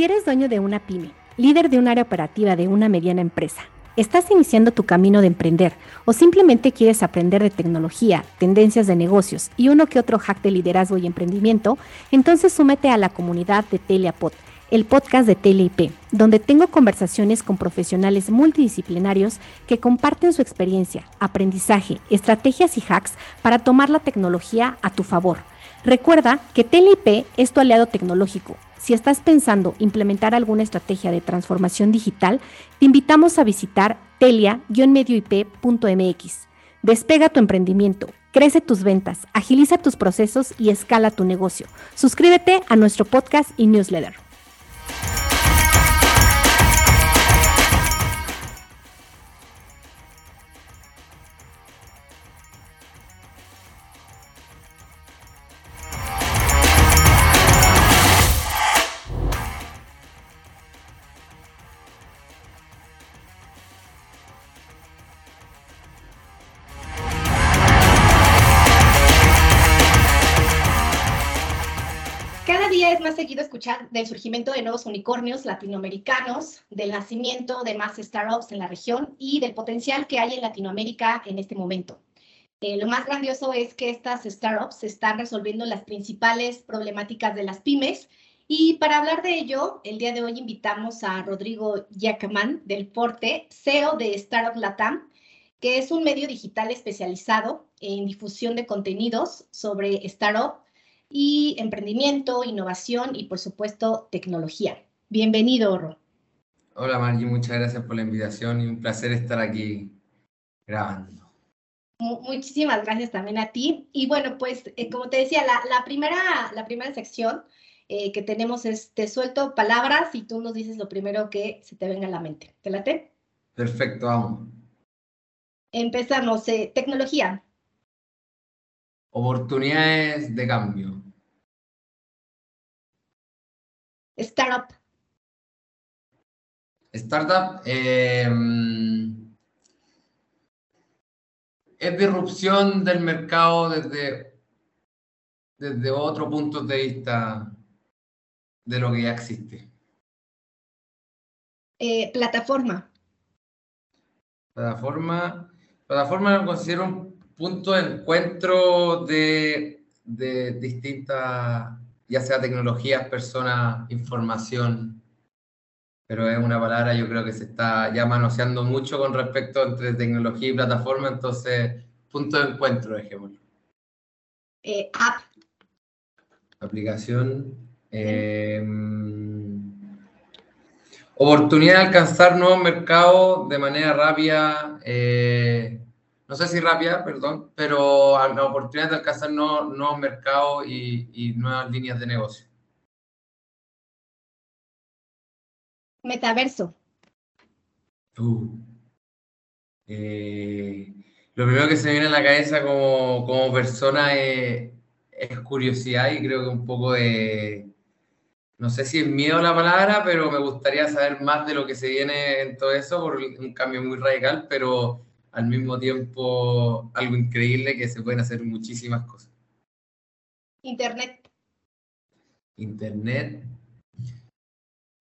Si eres dueño de una pyme, líder de un área operativa de una mediana empresa, estás iniciando tu camino de emprender o simplemente quieres aprender de tecnología, tendencias de negocios y uno que otro hack de liderazgo y emprendimiento, entonces súmete a la comunidad de Teliapod, el podcast de TeleIP, donde tengo conversaciones con profesionales multidisciplinarios que comparten su experiencia, aprendizaje, estrategias y hacks para tomar la tecnología a tu favor. Recuerda que TeleIP es tu aliado tecnológico si estás pensando implementar alguna estrategia de transformación digital, te invitamos a visitar telia-medioip.mx. Despega tu emprendimiento, crece tus ventas, agiliza tus procesos y escala tu negocio. Suscríbete a nuestro podcast y newsletter. Del surgimiento de nuevos unicornios latinoamericanos, del nacimiento de más startups en la región y del potencial que hay en Latinoamérica en este momento. Eh, lo más grandioso es que estas startups están resolviendo las principales problemáticas de las pymes y para hablar de ello, el día de hoy invitamos a Rodrigo Yacamán del Porte, CEO de Startup Latam, que es un medio digital especializado en difusión de contenidos sobre startup y emprendimiento, innovación y por supuesto tecnología. Bienvenido, Oro. Hola Margie, muchas gracias por la invitación y un placer estar aquí grabando. Muchísimas gracias también a ti. Y bueno, pues eh, como te decía, la, primera, la primera sección eh, que tenemos es, te suelto palabras y tú nos dices lo primero que se te venga a la mente. ¿Te late? Perfecto, vamos. Empezamos. Eh, tecnología. Oportunidades de cambio. Startup. Startup em, es disrupción del mercado desde, desde otro punto de vista de lo que ya existe. Eh, plataforma. Plataforma. Plataforma lo considero un punto de encuentro de, distintas, ya sea tecnologías, personas, información, pero es una palabra yo creo que se está ya manoseando mucho con respecto entre tecnología y plataforma, entonces punto de encuentro, dejémoslo. Eh, app. Aplicación. Em, oportunidad de alcanzar nuevos mercados de manera rápida. Eh, no sé si rápida, perdón, pero la oportunidad de alcanzar nuevos, mercados y, nuevas líneas de negocio. Metaverso. Uh. Eh, lo primero que se me viene a la cabeza como, como persona es, es, curiosidad y creo que un poco de, no sé si es miedo la palabra, pero me gustaría saber más de lo que se viene en todo eso por un cambio muy radical, pero al mismo tiempo algo increíble que se pueden hacer muchísimas cosas. Internet. Internet.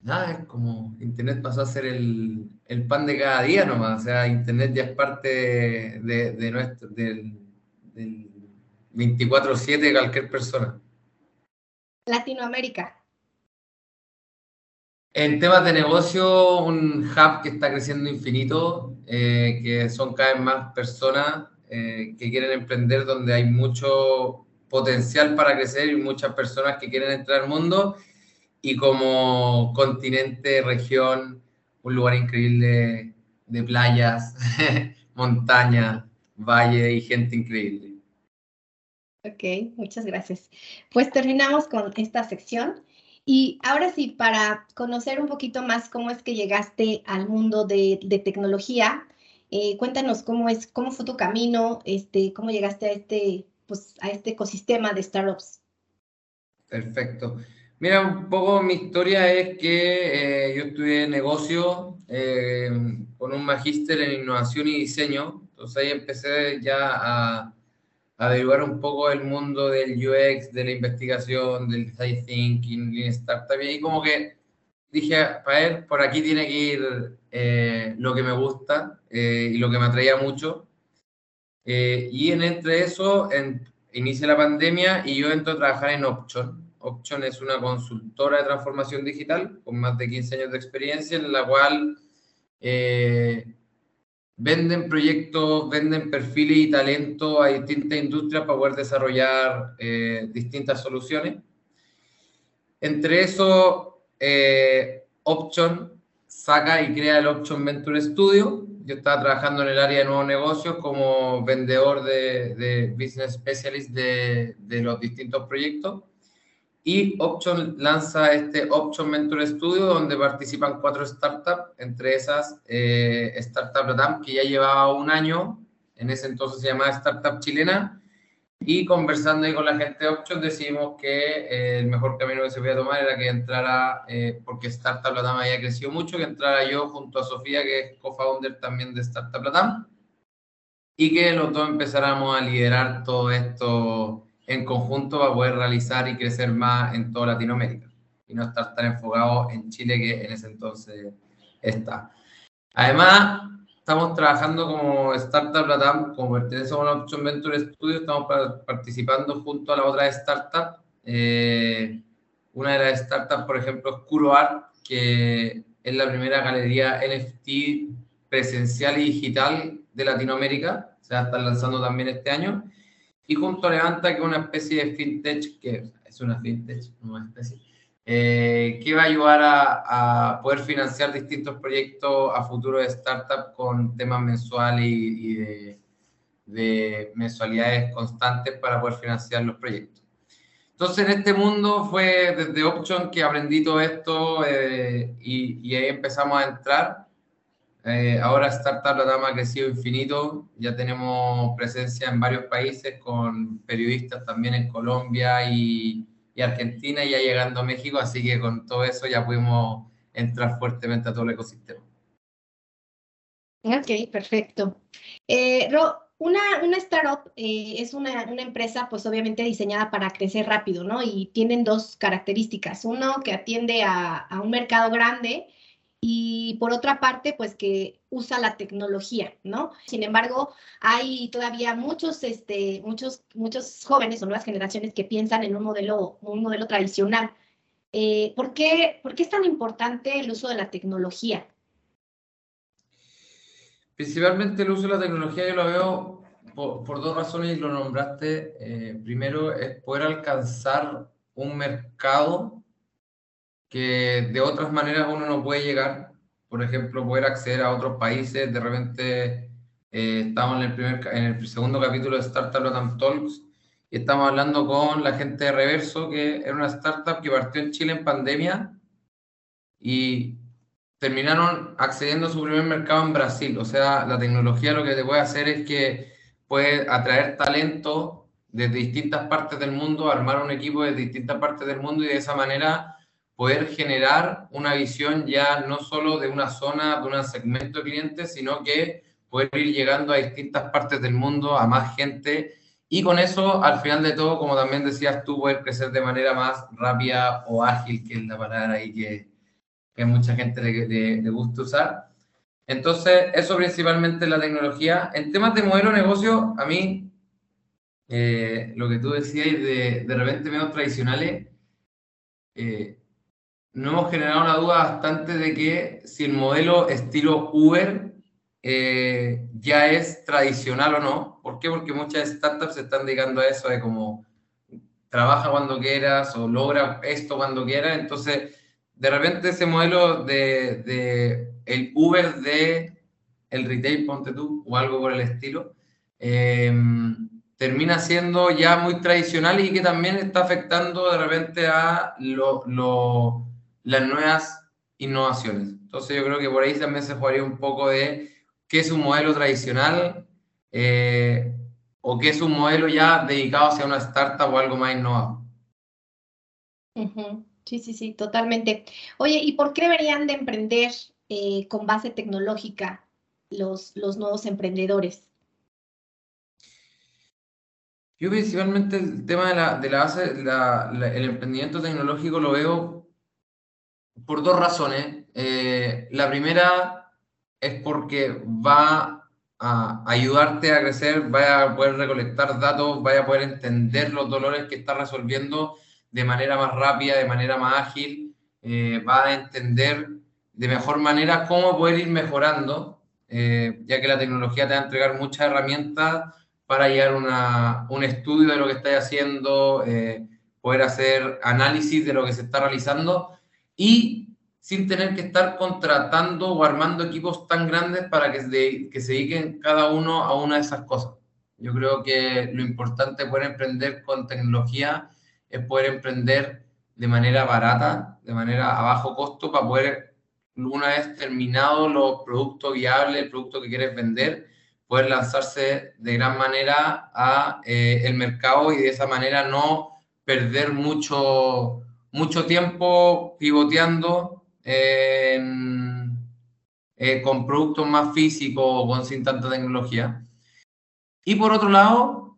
Nada, es como Internet pasó a ser el, pan de cada día nomás. O sea, Internet ya es parte de, nuestro, del, del 24-7 de cualquier persona. Latinoamérica. En temas de negocio, un hub que está creciendo infinito, eh, que son cada vez más personas eh, que quieren emprender, donde hay mucho potencial para crecer y muchas personas que quieren entrar al mundo. Y como continente, región, un lugar increíble de playas, montaña, valle y gente increíble. Ok, muchas gracias. Pues terminamos con esta sección. Y ahora sí, para conocer un poquito más cómo es que llegaste al mundo de, tecnología, eh, cuéntanos cómo es, cómo fue tu camino, este, cómo llegaste a este, pues, a este ecosistema de startups. Perfecto. Mira, un poco mi historia es que eh, yo estudié negocio eh, con un magíster en innovación y diseño. Entonces ahí empecé ya a, averiguar un poco el mundo del UX, de la investigación, del design thinking, Lean Startup, y como que dije, para él, por aquí tiene que ir eh, lo que me gusta eh, y lo que me atraía mucho. Eh, y en, entre eso, en, inicia la pandemia y yo entro a trabajar en Option. Option es una consultora de transformación digital con más de 15 años de experiencia en la cual venden proyectos, venden perfiles y talento a distintas industrias para poder desarrollar distintas soluciones. Entre eso, eh, Option saca y crea el Option Venture Studio. Yo estaba trabajando en el área de nuevos negocios como vendedor de, Business Specialist de, los distintos proyectos. Y Option lanza este Option Venture Studio donde participan cuatro startups, entre esas eh, Startup Latam, que ya llevaba un año, en ese entonces se llamaba Startup Chilena, y conversando ahí con la gente de Option decidimos que eh, el mejor camino que se podía tomar era que entrara, eh, porque Startup Latam había crecido mucho, que entrara yo junto a Sofía, que es co-founder también de Startup Latam, y que los dos empezáramos a liderar todo esto en conjunto para poder realizar y crecer más en toda Latinoamérica y no estar tan enfocados en Chile que en ese entonces está. Además, estamos trabajando como Startup Latam, como pertenece a una Option Venture Studio, estamos participando junto a la otra startup. Eh, una de las startups, por ejemplo, es CuroArt, que es la primera galería NFT presencial y digital de Latinoamérica. Se va a estar lanzando también este año. Y junto a Levanta, que es una especie de fintech, que es una fintech, no una especie, eh, que va a ayudar a, poder financiar distintos proyectos a futuro de startup con temas mensuales y, de, mensualidades constantes para poder financiar los proyectos. Entonces, en este mundo fue desde Option que aprendí todo esto eh, y, ahí empezamos a entrar. Eh, ahora Startup Latam ha crecido infinito, ya tenemos presencia en varios países con periodistas también en Colombia y, y Argentina ya llegando a México, así que con todo eso ya pudimos entrar fuertemente a todo el ecosistema. Ok, perfecto. Eh, Ro, una, una startup eh, es una, una, empresa, pues obviamente diseñada para crecer rápido, ¿no? Y tienen dos características. Uno, que atiende a, a un mercado grande y por otra parte, pues que usa la tecnología, ¿no? Sin embargo, hay todavía muchos, este, muchos, muchos jóvenes o nuevas generaciones que piensan en un modelo, un modelo tradicional. Eh, ¿por, qué, ¿Por qué es tan importante el uso de la tecnología? Principalmente el uso de la tecnología yo lo veo por, dos razones y lo nombraste. Eh, primero es poder alcanzar un mercado que de otras maneras uno no puede llegar, por ejemplo, poder acceder a otros países, de repente eh, estamos en el, primer, en el segundo capítulo de Startup Latam Talks y estamos hablando con la gente de Reverso, que era una startup que partió en Chile en pandemia y terminaron accediendo a su primer mercado en Brasil. O sea, la tecnología lo que te puede hacer es que puede atraer talento de distintas partes del mundo, armar un equipo de distintas partes del mundo y de esa manera poder generar una visión ya no solo de una zona, de un segmento de clientes, sino que poder ir llegando a distintas partes del mundo, a más gente, y con eso, al final de todo, como también decías tú, poder crecer de manera más rápida o ágil, que es la palabra ahí que, que mucha gente le, le, gusta usar. Entonces, eso principalmente la tecnología. En temas de modelo de negocio, a mí, eh, lo que tú decías de, de repente medios tradicionales, eh, no hemos generado una duda bastante de que si el modelo estilo Uber eh, ya es tradicional o no. ¿Por qué? Porque muchas startups se están dedicando a eso de como trabaja cuando quieras o logra esto cuando quieras. Entonces, de repente ese modelo de, de el Uber de el retail, ponte tú, o algo por el estilo, eh, termina siendo ya muy tradicional y que también está afectando de repente a lo, lo las nuevas innovaciones. Entonces yo creo que por ahí también se jugaría un poco de qué es un modelo tradicional eh, o qué es un modelo ya dedicado hacia una startup o algo más innovador. Sí, sí, sí, totalmente. Oye, ¿y por qué deberían de emprender eh, con base tecnológica los, los nuevos emprendedores? Yo principalmente el tema de la, de la base, el emprendimiento tecnológico lo veo por dos razones. Eh, la primera es porque va a ayudarte a crecer, vaya a poder recolectar datos, vaya a poder entender los dolores que está resolviendo de manera más rápida, de manera más ágil, eh, va a entender de mejor manera cómo poder ir mejorando, eh, ya que la tecnología te va a entregar muchas herramientas para llegar a un estudio de lo que estás haciendo, eh, poder hacer análisis de lo que se está realizando y sin tener que estar contratando o armando equipos tan grandes para que se, que se dediquen cada uno a una de esas cosas. Yo creo que lo importante de poder emprender con tecnología es poder emprender de manera barata, de manera a bajo costo, para poder, una vez terminado los productos viables, el producto que quieres vender, poder lanzarse de gran manera a eh, el mercado y de esa manera no perder mucho, mucho tiempo pivoteando eh, con productos más físicos o con sin tanta tecnología. Y por otro lado,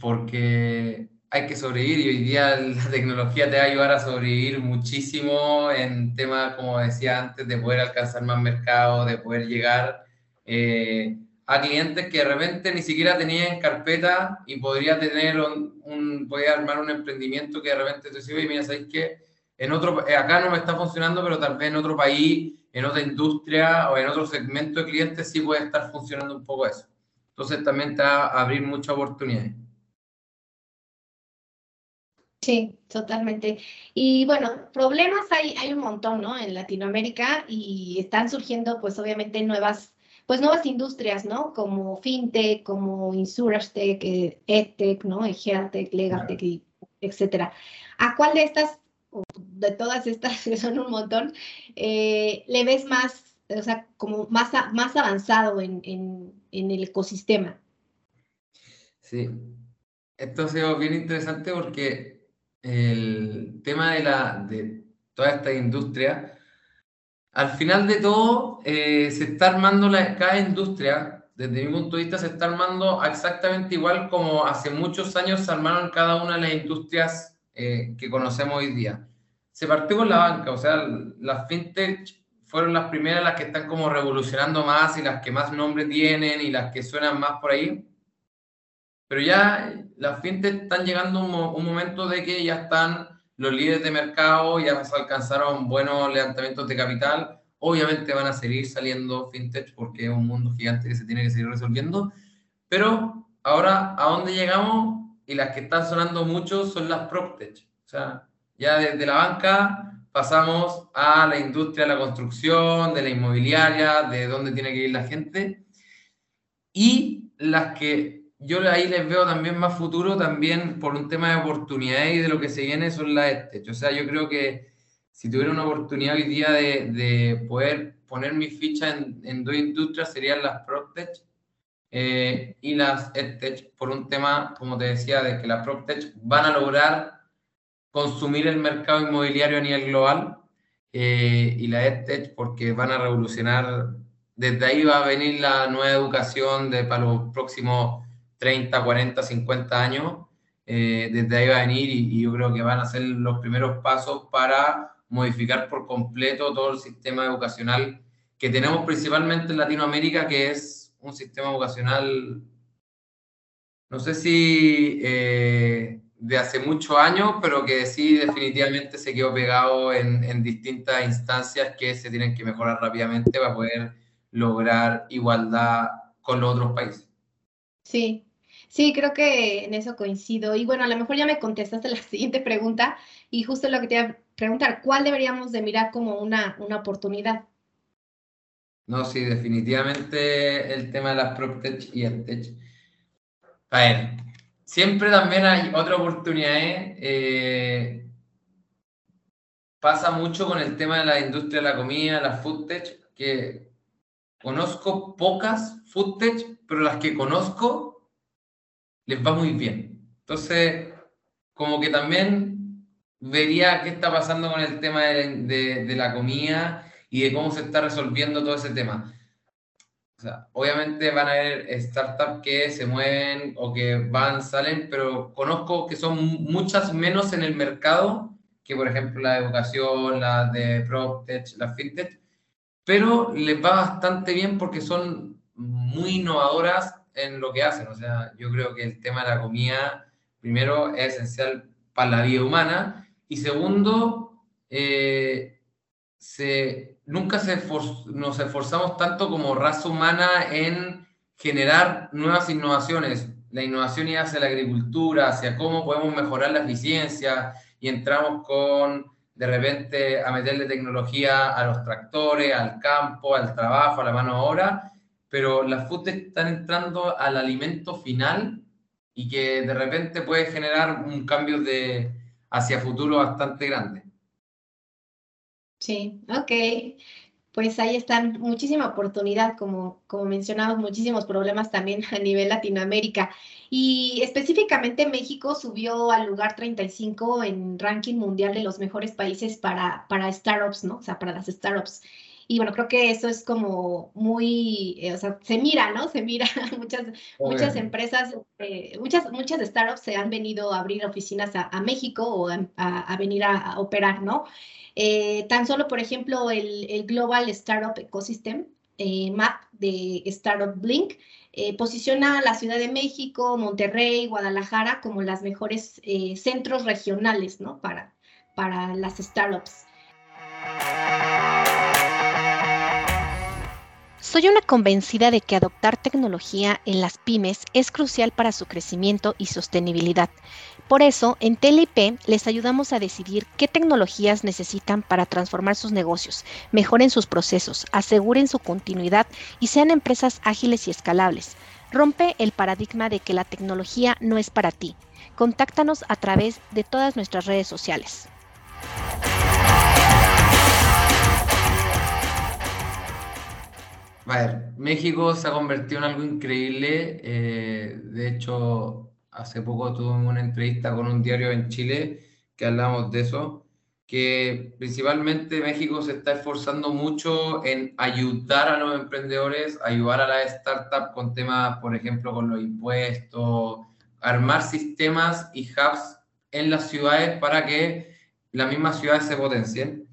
porque hay que sobrevivir y hoy día la tecnología te va a ayudar a sobrevivir muchísimo en temas, como decía antes, de poder alcanzar más mercado, de poder llegar eh, a clientes que de repente ni siquiera tenían carpeta y podría tener un, podría armar un emprendimiento que de repente te dice, y mira, ¿sabéis qué? En otro, eh, acá no me está funcionando, pero tal vez en otro país, en otra industria o en otro segmento de clientes sí puede estar funcionando un poco eso. Entonces también te va a abrir muchas oportunidades. Sí, totalmente. Y bueno, problemas hay, hay un montón, ¿no? En Latinoamérica y están surgiendo, pues obviamente, nuevas, pues nuevas industrias, ¿no? Como fintech, como insurtech, eh, edtech, ¿no? Healthtech, legaltech, etcétera. ¿A cuál de estas, de todas estas que son un montón, eh, le ves más, o sea, como más, más avanzado en, en, en el ecosistema? Sí, esto ha sido bien interesante porque el tema de, la, de toda esta industria, al final de todo, eh, se está armando cada industria, desde mi punto de vista, se está armando exactamente igual como hace muchos años se armaron cada una de las industrias eh, que conocemos hoy día. Se partió con la banca, o sea, las fintech fueron las primeras las que están como revolucionando más y las que más nombre tienen y las que suenan más por ahí. Pero ya las fintech están llegando a un, momento de que ya están los líderes de mercado, ya se alcanzaron buenos levantamientos de capital. Obviamente van a seguir saliendo fintech porque es un mundo gigante que se tiene que seguir resolviendo. Pero ahora, ¿a dónde llegamos? Y las que están sonando mucho son las PropTech. O sea, ya desde la banca pasamos a la industria de la construcción, de la inmobiliaria, de dónde tiene que ir la gente. Y las que yo ahí les veo también más futuro, también por un tema de oportunidades y de lo que se viene son las EdTech. O sea, yo creo que si tuviera una oportunidad hoy día de, de poder poner mi ficha en, en, dos industrias, serían las PropTech eh, y las EdTech, por un tema, como te decía, de que las PropTech van a lograr consumir el mercado inmobiliario a nivel global eh, y la EdTech porque van a revolucionar, desde ahí va a venir la nueva educación de, para los próximos 30, 40, 50 años, eh, desde ahí va a venir y, yo creo que van a ser los primeros pasos para modificar por completo todo el sistema educacional que tenemos principalmente en Latinoamérica, que es un sistema educacional, no sé si eh, de hace muchos años, pero que sí definitivamente se quedó pegado en, en distintas instancias que se tienen que mejorar rápidamente para poder lograr igualdad con los otros países. Sí, Sí, creo que en eso coincido. Y bueno, a lo mejor ya me contestaste la siguiente pregunta y justo lo que te iba a preguntar, ¿cuál deberíamos de mirar como una, una oportunidad? No, sí, definitivamente el tema de las PropTech y el tech. A ver, siempre también hay otra oportunidad. Eh, pasa mucho con el tema de la industria de la comida, la food tech, que conozco pocas food tech, pero las que conozco les va muy bien. Entonces, como que también vería qué está pasando con el tema de, de, la comida y de cómo se está resolviendo todo ese tema. O sea, obviamente van a haber startups que se mueven o que van, salen, pero conozco que son muchas menos en el mercado que, por ejemplo, la educación, la de PropTech, la FinTech, pero les va bastante bien porque son muy innovadoras en lo que hacen. O sea, yo creo que el tema de la comida, primero, es esencial para la vida humana y segundo, eh, se, nunca se nos esforzamos tanto como raza humana en generar nuevas innovaciones. La innovación y hacia la agricultura, hacia cómo podemos mejorar la eficiencia y entramos con de repente a meterle tecnología a los tractores, al campo, al trabajo, a la mano de obra, pero las food están entrando al alimento final y que de repente puede generar un cambio de hacia futuro bastante grande. Sí, ok. Pues ahí están muchísima oportunidad, como, como mencionamos, muchísimos problemas también a nivel Latinoamérica. Y específicamente México subió al lugar 35 en ranking mundial de los mejores países para, para startups, ¿no? O sea, para las startups. Y bueno, creo que eso es como muy, eh, o sea, se mira, ¿no? Se mira, muchas, muchas empresas, eh, muchas, muchas startups se han venido a abrir oficinas a, México o a, venir a, operar, ¿no? Eh, tan solo, por ejemplo, el, Global Startup Ecosystem Map de Startup Blink eh, posiciona a la Ciudad de México, Monterrey, Guadalajara como las mejores centros regionales ¿no? para, para las startups. Soy una convencida de que adoptar tecnología en las pymes es crucial para su crecimiento y sostenibilidad. Por eso, en TLIP les ayudamos a decidir qué tecnologías necesitan para transformar sus negocios, mejoren sus procesos, aseguren su continuidad y sean empresas ágiles y escalables. Rompe el paradigma de que la tecnología no es para ti. Contáctanos a través de todas nuestras redes sociales. A ver, México se ha convertido en algo increíble. Eh, de hecho, hace poco tuve una entrevista con un diario en Chile que hablamos de eso, que principalmente México se está esforzando mucho en ayudar a los emprendedores, ayudar a las startups con temas, por ejemplo, con los impuestos, armar sistemas y hubs en las ciudades para que las mismas ciudades se potencien.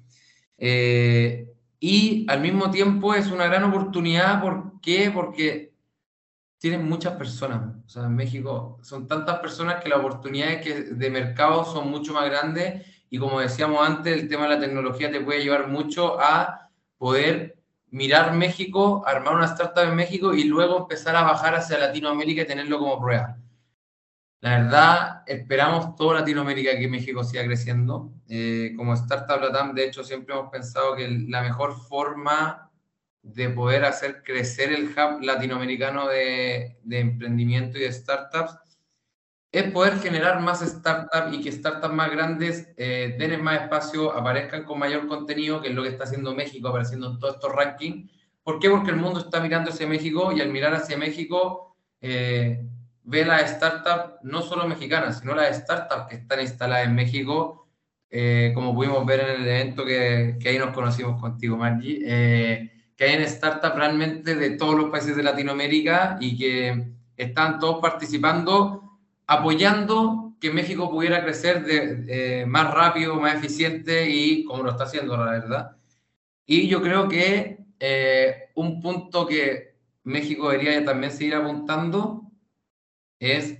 Eh, y al mismo tiempo es una gran oportunidad, ¿por qué? Porque tienen muchas personas. O sea, en México son tantas personas que las oportunidades que de mercado son mucho más grandes y como decíamos antes, el tema de la tecnología te puede llevar mucho a poder mirar México, armar una startup en México y luego empezar a bajar hacia Latinoamérica y tenerlo como prueba. La verdad, esperamos toda Latinoamérica que México siga creciendo. Eh, como Startup Latam, de hecho, siempre hemos pensado que la mejor forma de poder hacer crecer el hub latinoamericano de, emprendimiento y de startups es poder generar más startups y que startups más grandes eh, den más espacio, aparezcan con mayor contenido, que es lo que está haciendo México, apareciendo en todos estos rankings. ¿Por qué? Porque el mundo está mirando hacia México y al mirar hacia México eh, ve las startups, no solo mexicanas, sino las startups que están instaladas en México, eh, como pudimos ver en el evento que, que ahí nos conocimos contigo, Margie. Eh, que hay en startups realmente de todos los países de Latinoamérica y que están todos participando, apoyando que México pudiera crecer de, más rápido, más eficiente y como lo está haciendo, la verdad. Y yo creo que eh, un punto que México debería también seguir apuntando es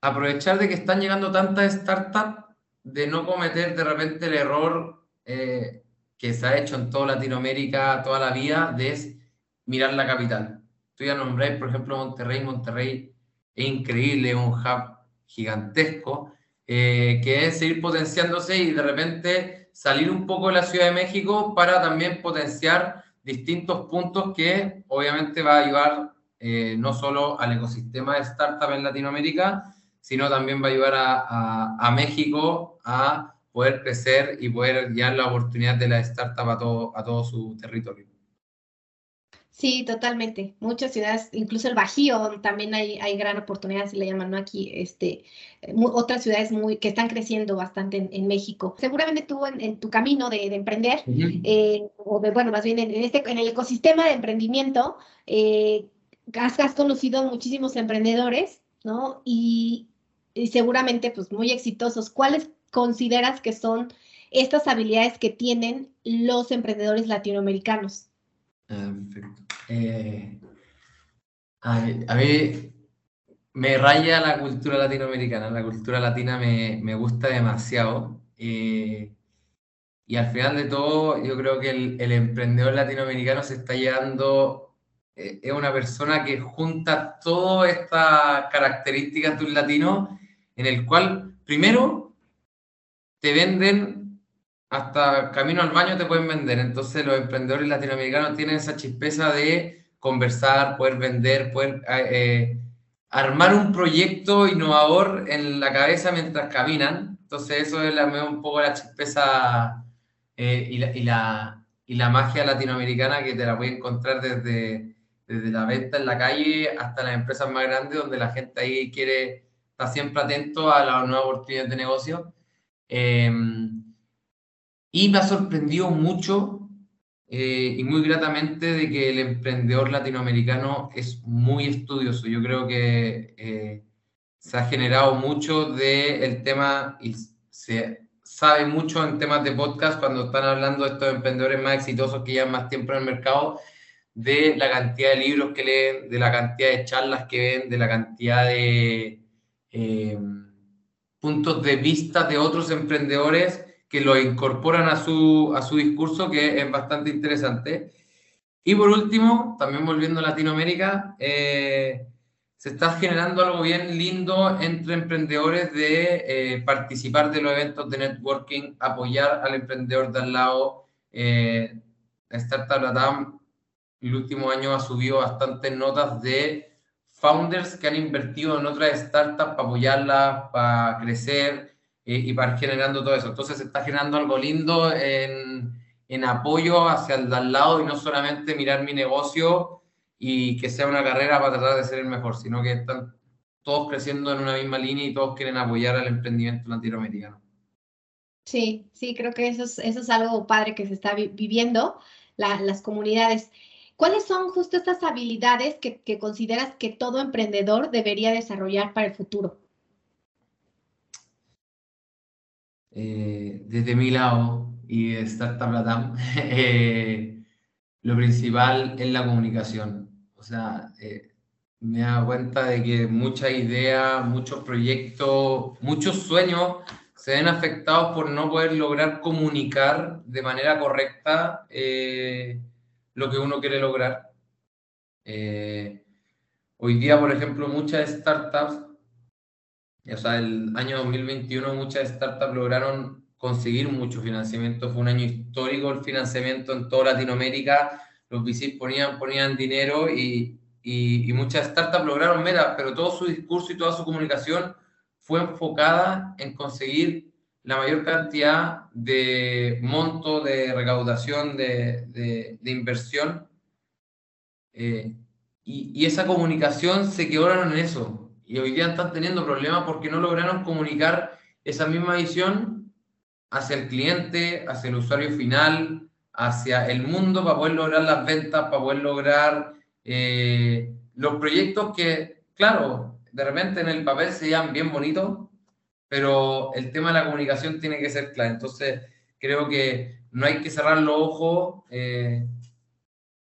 aprovechar de que están llegando tantas startups de no cometer de repente el error eh, que se ha hecho en toda Latinoamérica toda la vida, de es mirar la capital. Tú ya nombráis, por ejemplo, Monterrey. Monterrey es increíble, es un hub gigantesco, eh, que es seguir potenciándose y de repente salir un poco de la Ciudad de México para también potenciar distintos puntos que obviamente va a ayudar eh, no solo al ecosistema de startup en Latinoamérica, sino también va a ayudar a, a, a México a poder crecer y poder dar la oportunidad de la startup a todo, a todo su territorio. Sí, totalmente. Muchas ciudades, incluso el Bajío, también hay, hay gran oportunidad, si le llaman ¿no? aquí, este, otras ciudades muy, que están creciendo bastante en, México. Seguramente tú en, tu camino de, emprender, eh, o de, bueno, más bien en, este, en el ecosistema de emprendimiento, eh, has, has, conocido muchísimos emprendedores, ¿no? Y, y seguramente, pues, muy exitosos. ¿Cuáles consideras que son estas habilidades que tienen los emprendedores latinoamericanos? Ah, perfecto. Eh, a, mí, me raya la cultura latinoamericana, la cultura latina me, me gusta demasiado. Eh, y al final de todo, yo creo que el, el emprendedor latinoamericano se está llegando, eh, es una persona que junta todas estas características de un latino, en el cual, primero, te venden hasta camino al baño te pueden vender. Entonces los emprendedores latinoamericanos tienen esa chispeza de conversar, poder vender, poder eh, armar un proyecto innovador en la cabeza mientras caminan. Entonces eso es la, un poco la chispeza eh, y, la, y, la, y, la, magia latinoamericana que te la voy a encontrar desde, desde la venta en la calle hasta las empresas más grandes donde la gente ahí quiere estar siempre atento a las nuevas oportunidades de negocio. Em, y me ha sorprendido mucho eh, y muy gratamente de que el emprendedor latinoamericano es muy estudioso. Yo creo que eh, se ha generado mucho del el tema y se sabe mucho en temas de podcast cuando están hablando de estos emprendedores más exitosos que llevan más tiempo en el mercado, de la cantidad de libros que leen, de la cantidad de charlas que ven, de la cantidad de eh, puntos de vista de otros emprendedores que lo incorporan a su, a su discurso, que es bastante interesante. Y por último, también volviendo a Latinoamérica, eh, se está generando algo bien lindo entre emprendedores de eh, participar de los eventos de networking, apoyar al emprendedor de al lado. Startup Latam el último año ha subido bastantes notas de founders que han invertido en otras startups para apoyarlas, para crecer, y para generando todo eso. Entonces se está generando algo lindo en, en apoyo hacia el al lado y no solamente mirar mi negocio y que sea una carrera para tratar de ser el mejor, sino que están todos creciendo en una misma línea y todos quieren apoyar al emprendimiento latinoamericano. Sí, sí, creo que eso es, eso es algo padre que se está viviendo, las comunidades. ¿Cuáles son justo estas habilidades que, consideras que todo emprendedor debería desarrollar para el futuro? Eh, desde mi lado y de Startup Latam, eh, lo principal es la comunicación. O sea, eh, me he dado cuenta de que muchas ideas, muchos proyectos, muchos sueños se ven afectados por no poder lograr comunicar de manera correcta lo que uno quiere lograr. hoy día, por ejemplo, muchas startups o sea, el año 2021 muchas startups lograron conseguir mucho financiamiento. Fue un año histórico el financiamiento en toda Latinoamérica. Los VCs ponían, ponían dinero y, y, muchas startups lograron metas, pero todo su discurso y toda su comunicación fue enfocada en conseguir la mayor cantidad de monto de recaudación de, de, inversión. Eh, y, y, esa comunicación se quedaron en eso y hoy día están teniendo problemas porque no lograron comunicar esa misma visión hacia el cliente, hacia el usuario final, hacia el mundo para poder lograr las ventas, para poder lograr eh, los proyectos que, claro, de repente en el papel se llaman bien bonitos, pero el tema de la comunicación tiene que ser claro. Entonces, creo que no hay que cerrar los ojos. Eh,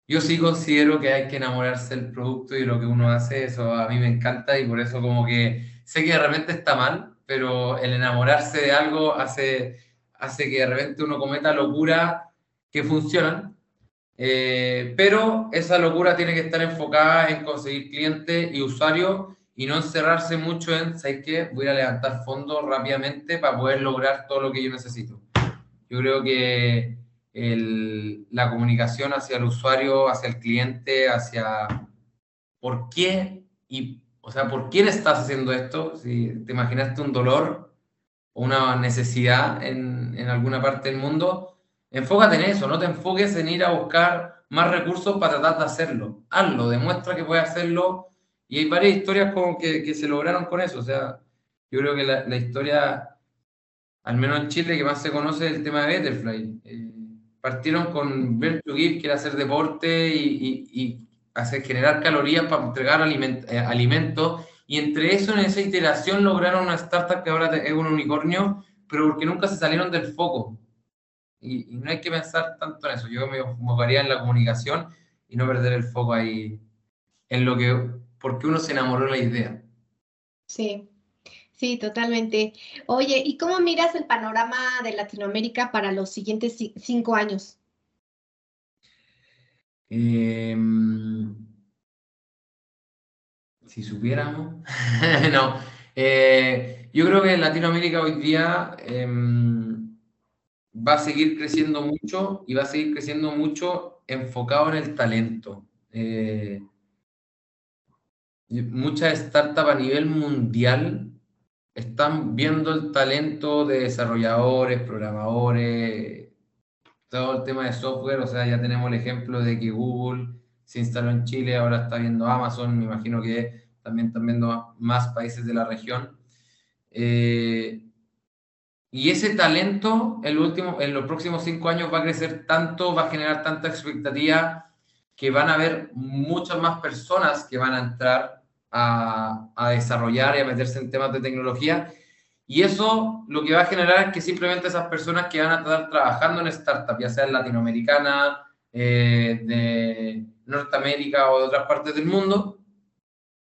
yo sí considero que hay que enamorarse del producto y lo que uno hace, eso a mí me encanta y por eso como que sé que de repente está mal, pero el enamorarse de algo hace, hace que de repente uno cometa locuras que funcionan, eh, pero esa locura tiene que estar enfocada en conseguir clientes y usuarios y no encerrarse mucho en, ¿sabes qué? Voy a levantar fondos rápidamente para poder lograr todo lo que yo necesito. Yo creo que la comunicación hacia el usuario, hacia el cliente, hacia por qué y, o sea, por quién estás haciendo esto. Si te imaginaste un dolor o una necesidad en, en alguna parte del mundo, enfócate en eso, no te enfoques en ir a buscar más recursos para tratar de hacerlo. Hazlo, demuestra que puedes hacerlo. Y hay varias historias como que, que se lograron con eso. O sea, yo creo que la, la, historia, al menos en Chile, que más se conoce es el tema de Betterfly. Eh, partieron con Give, que era hacer deporte y, y, hacer, generar calorías para entregar eh, alimentos. Y entre eso, en esa iteración, lograron una startup que ahora es un unicornio pero porque nunca se salieron del foco. Y, no hay que pensar tanto en eso. Yo me enfocaría en la comunicación y no perder el foco ahí en lo que, porque uno se enamoró de la idea. Sí, sí, totalmente. Oye, ¿y cómo miras el panorama de Latinoamérica para los siguientes cinco años? Em, si supiéramos, no. Eh, yo creo que Latinoamérica hoy día em, va a seguir creciendo mucho y va a seguir creciendo mucho enfocado en el talento. Eh, muchas startups a nivel mundial están viendo el talento de desarrolladores, programadores, todo el tema de software. O sea, ya tenemos el ejemplo de que Google se instaló en Chile, ahora está viendo Amazon, me imagino que también están viendo más países de la región. Eh, y ese talento en, último, en los próximos cinco años va a crecer tanto, va a generar tanta expectativa que van a haber muchas más personas que van a entrar a, desarrollar y a meterse en temas de tecnología. Y eso lo que va a generar es que simplemente esas personas que van a estar trabajando en startup, ya sea en latinoamericana, eh, de Norteamérica o de otras partes del mundo,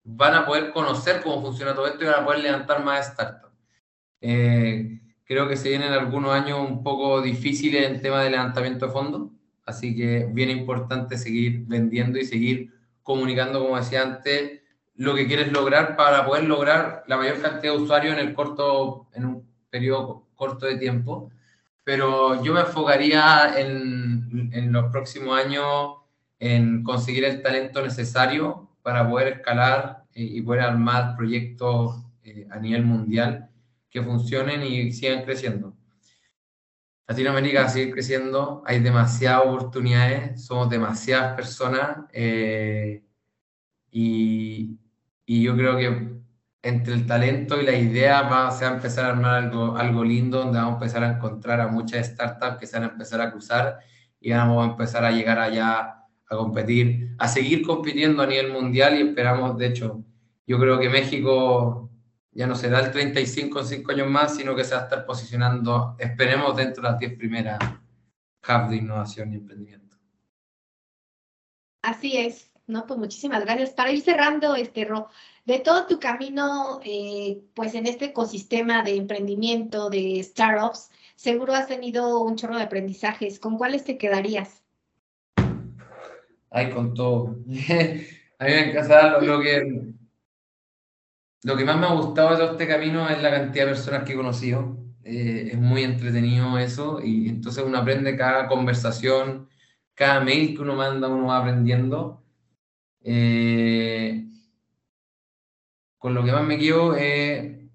van a poder conocer cómo funciona todo esto y van a poder levantar más startups. Eh, creo que se vienen algunos años un poco difíciles en tema de levantamiento de fondos, así que bien importante seguir vendiendo y seguir comunicando, como decía antes, lo que quieres lograr para poder lograr la mayor cantidad de usuarios en el corto, en un periodo corto de tiempo. Pero yo me enfocaría en, en los próximos años en conseguir el talento necesario para poder escalar y poder armar proyectos eh, a nivel mundial que funcionen y sigan creciendo. Latinoamérica va a seguir creciendo, hay demasiadas oportunidades, somos demasiadas personas eh, y, y, yo creo que entre el talento y la idea va, se va a empezar a armar algo, algo lindo donde vamos a empezar a encontrar a muchas startups que se van a empezar a cruzar y vamos a empezar a llegar allá a competir, a seguir compitiendo a nivel mundial y esperamos, de hecho, yo creo que México ya no será el 35 en 5 años más, sino que se va a estar posicionando, esperemos, dentro de las 10 primeras hubs de innovación y emprendimiento. Así es, ¿no? Pues muchísimas gracias. Para ir cerrando, este, Ro, de todo tu camino, eh, pues en este ecosistema de emprendimiento, de startups, seguro has tenido un chorro de aprendizajes. ¿Con cuáles te quedarías? Ay, con todo. a mí me encanta lo, que, lo que más me ha gustado de todo este camino es la cantidad de personas que he conocido. Eh, es muy entretenido eso y entonces uno aprende cada conversación, cada mail que uno manda, uno va aprendiendo. Eh, con lo que más me quedo eh,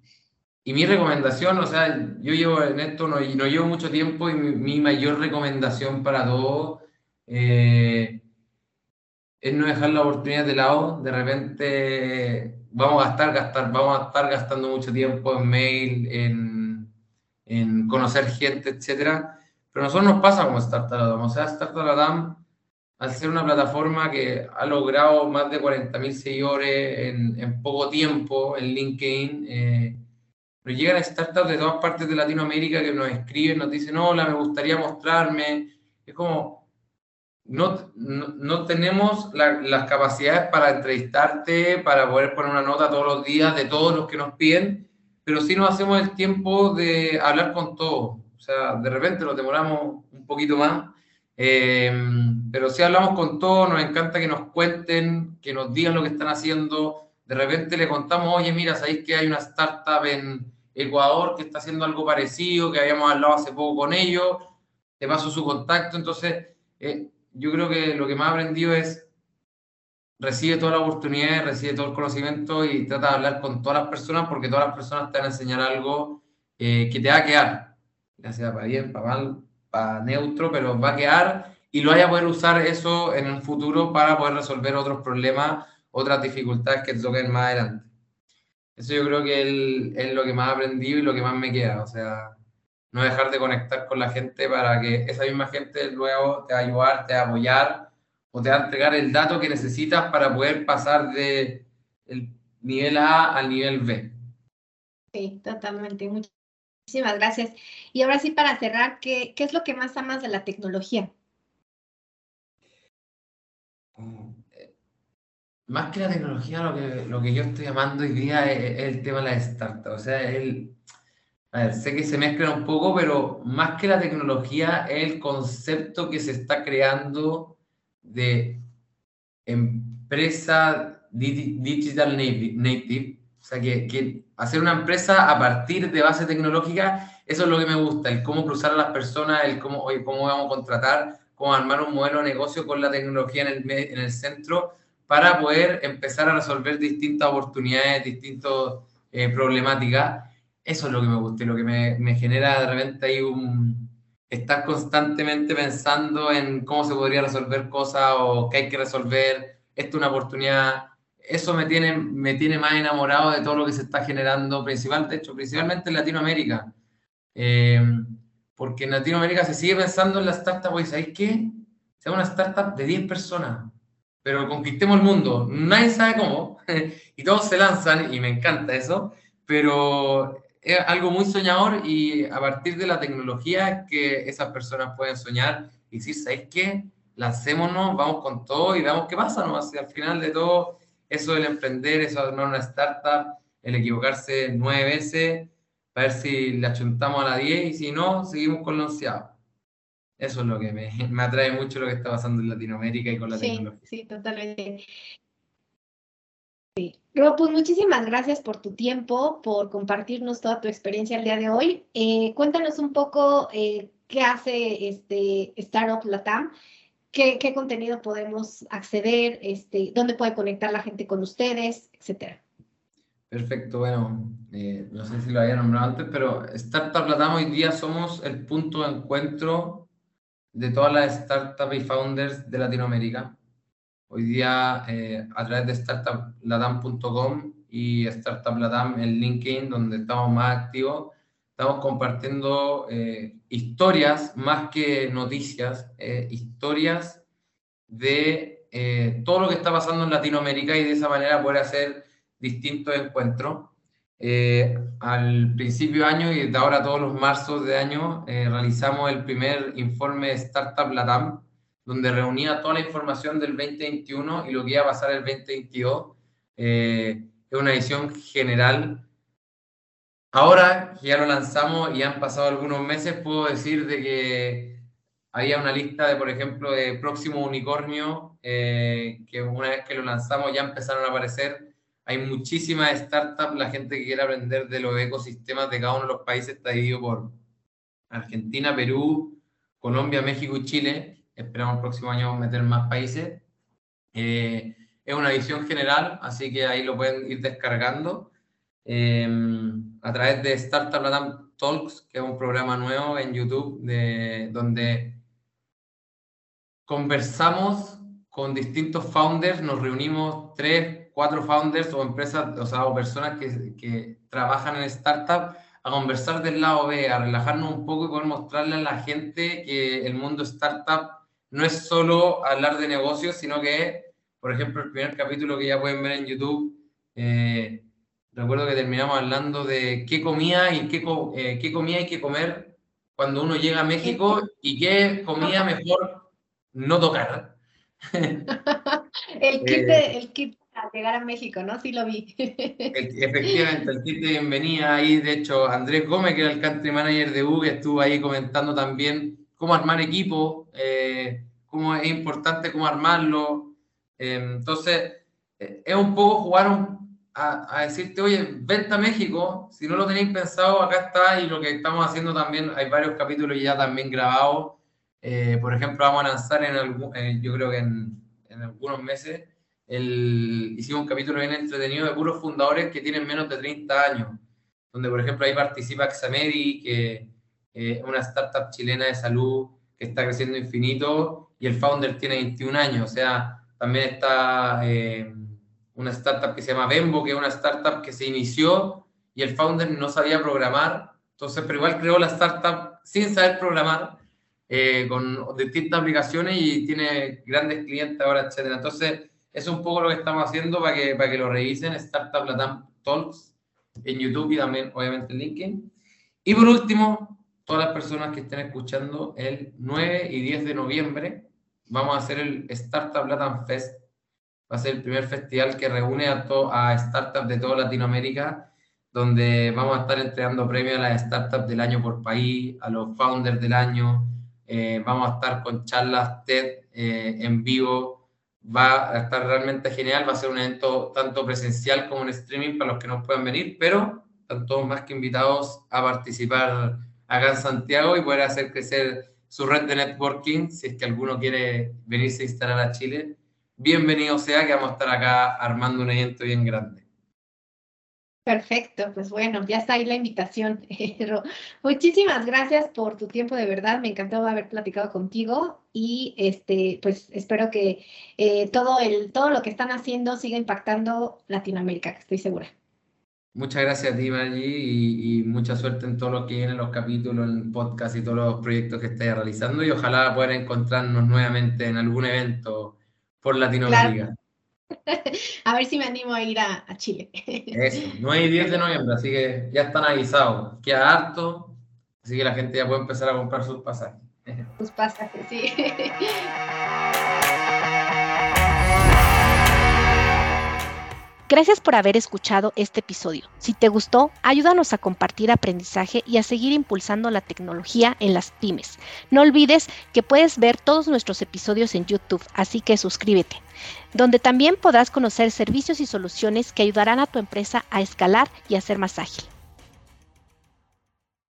y mi recomendación, o sea, yo llevo en esto, no, no llevo mucho tiempo y mi, mayor recomendación para todos es no dejar la oportunidad de lado. De repente vamos a estar, gastar, vamos a estar gastando mucho tiempo en mail, en, en conocer gente, etcétera. Pero a nosotros nos pasa como Startup Latam. O sea, Startup Latam, al ser una plataforma que ha logrado más de 40.000 seguidores en, en, poco tiempo en LinkedIn, eh, llegan startups de todas partes de Latinoamérica que nos escriben, nos dicen, hola, me gustaría mostrarme. Es como, no, no, tenemos las capacidades para entrevistarte, para poder poner una nota todos los días de todos los que nos piden, pero sí nos hacemos el tiempo de hablar con todos. O sea, de repente nos demoramos un poquito más, eh, pero sí hablamos con todos, nos encanta que nos cuenten, que nos digan lo que están haciendo. De repente le contamos, oye, mira, sabéis que hay una startup en Ecuador que está haciendo algo parecido, que habíamos hablado hace poco con ellos, te paso su contacto, entonces... Eh, yo creo que lo que más he aprendido es recibe toda la oportunidad, recibe todo el conocimiento y trata de hablar con todas las personas porque todas las personas te van a enseñar algo eh, que te va a quedar, ya sea para bien, para mal, para neutro, pero va a quedar y lo vaya a poder usar eso en el futuro para poder resolver otros problemas, otras dificultades que toquen más adelante. Eso yo creo que es lo que más he aprendido y lo que más me queda, o sea, no dejar de conectar con la gente para que esa misma gente luego te va a ayudar, te va a apoyar o te va a entregar el dato que necesitas para poder pasar de el nivel A al nivel B. Sí, totalmente. Muchas Muchísimas gracias. Y ahora sí, para cerrar, ¿qué, es lo que más amas de la tecnología? Mm, más que la tecnología, lo que, lo que yo estoy amando hoy día es, el tema de la startup. O sea, el, sé que se mezcla un poco, pero más que la tecnología es el concepto que se está creando de empresa digital native, sea, que, que, hacer una empresa a partir de base tecnológica, eso es lo que me gusta, el cómo cruzar a las personas, el cómo, oye, cómo vamos a contratar, cómo armar un modelo de negocio con la tecnología en el, en el centro para poder empezar a resolver distintas oportunidades, distintas eh, problemáticas. Eso es lo que me gusta y lo que me, me genera de repente ahí un... Estar constantemente pensando en cómo se podría resolver cosas o qué hay que resolver. Esto es una oportunidad. Eso me tiene, me tiene más enamorado de todo lo que se está generando, principal, de hecho, principalmente en Latinoamérica. Eh, porque en Latinoamérica se sigue pensando en la startup, pues, ¿sabéis qué? Sea una startup de 10 personas, pero conquistemos el mundo. Nadie sabe cómo, y todos se lanzan, y me encanta eso, pero es algo muy soñador y a partir de la tecnología que esas personas pueden soñar y decir, ¿sabéis qué? Lancémonos, vamos con todo y veamos qué pasa, ¿no? Hacia al final de todo, eso del emprender, eso de armar una startup, el equivocarse nueve veces, para ver si le achuntamos a la 10 y si no, seguimos con los onceavo. Eso es lo que me, me, atrae mucho lo que está pasando en Latinoamérica y con la tecnología. Sí, totalmente. Sí. pues muchísimas gracias por tu tiempo, por compartirnos toda tu experiencia el día de hoy. Eh, cuéntanos un poco eh, qué hace este Startup Latam, qué, qué, contenido podemos acceder, este, dónde puede conectar la gente con ustedes, etcétera. Perfecto, bueno, eh, no sé si lo había nombrado antes, pero Startup Latam hoy día somos el punto de encuentro de todas las startups y founders de Latinoamérica. Hoy día, eh, a través de startuplatam.com y Startup Latam en LinkedIn, donde estamos más activos, estamos compartiendo eh, historias más que noticias, eh, historias de todo lo que está pasando en Latinoamérica y de esa manera poder hacer distintos encuentros. al principio de año y desde ahora todos los marzos de año realizamos el primer informe de Startup Latam, donde reunía toda la información del 2021 y lo que iba a pasar el 2022. Eh, es una edición general. Ahora que ya lo lanzamos y han pasado algunos meses, puedo decir de que había una lista de, por ejemplo, de próximo unicornio, eh, que una vez que lo lanzamos ya empezaron a aparecer. Hay muchísimas startups, la gente que quiere aprender de los ecosistemas de cada uno de los países está dividido por Argentina, Perú, Colombia, México y Chile esperamos el próximo año meter más países. Eh, es una edición general, así que ahí lo pueden ir descargando eh, a través de Startup Latam Talks, que es un programa nuevo en YouTube de, donde conversamos con distintos founders, nos reunimos tres, cuatro founders o empresas, o sea, o personas que, que trabajan en startup a conversar del lado B, a relajarnos un poco y poder mostrarle a la gente que el mundo startup no es solo hablar de negocios, sino que, por ejemplo, el primer capítulo que ya pueden ver en YouTube, eh, recuerdo que terminamos hablando de qué comía y qué, eh, qué comía y qué comer cuando uno llega a México y qué comía mejor no tocar. el, kit de, el kit al llegar a México, ¿no? Sí lo vi. efectivamente, el kit de bienvenida ahí, de hecho, Andrés Gómez, que era el country manager de U, estuvo ahí comentando también cómo armar equipo, eh, cómo es importante cómo armarlo. Eh, entonces, eh, es un poco jugar a, decirte, oye, vente a México, si no lo tenéis pensado, acá está, y lo que estamos haciendo también, hay varios capítulos ya también grabados. por ejemplo, vamos a lanzar en algún, yo creo que en, en algunos meses, el, hicimos un capítulo bien entretenido de puros fundadores que tienen menos de 30 años, donde por ejemplo ahí participa Xamedi, que eh, una startup chilena de salud que está creciendo infinito y el founder tiene 21 años. O sea, también está eh, una startup que se llama Bembo, que es una startup que se inició y el founder no sabía programar. Entonces, pero igual creó la startup sin saber programar, eh, con distintas aplicaciones y tiene grandes clientes ahora, etc. Entonces, es un poco lo que estamos haciendo para que, para que lo revisen, Startup Latam Talks en YouTube y también, obviamente, en LinkedIn. Y por último, todas las personas que estén escuchando, el 9 y 10 de noviembre vamos a hacer el Startup Latam Fest. Va a ser el primer festival que reúne a, a startups de toda Latinoamérica, donde vamos a estar entregando premios a las startups del año por país, a los founders del año. Eh, vamos a estar con charlas TED eh, en vivo. Va a estar realmente genial. Va a ser un evento tanto presencial como en streaming para los que no puedan venir, pero están todos más que invitados a participar acá en Santiago y poder hacer crecer su red de networking, si es que alguno quiere venirse a instalar a Chile, bienvenido sea que vamos a estar acá armando un evento bien grande. Perfecto, pues bueno, ya está ahí la invitación. Muchísimas gracias por tu tiempo, de verdad, me encantó haber platicado contigo y este, pues espero que eh, todo, el, todo lo que están haciendo siga impactando Latinoamérica, estoy segura. Muchas gracias a ti, Maggi, y, mucha suerte en todo lo que viene, los capítulos, el podcast y todos los proyectos que estés realizando. Y ojalá puedan encontrarnos nuevamente en algún evento por Latinoamérica. A ver si me animo a ir a, Chile. Eso, 9 y 10 de noviembre, así que ya están avisados. Queda harto, así que la gente ya puede empezar a comprar sus pasajes. Sus pasajes, sí. Gracias por haber escuchado este episodio. Si te gustó, ayúdanos a compartir aprendizaje y a seguir impulsando la tecnología en las pymes. No olvides que puedes ver todos nuestros episodios en YouTube, así que suscríbete, donde también podrás conocer servicios y soluciones que ayudarán a tu empresa a escalar y a ser más ágil.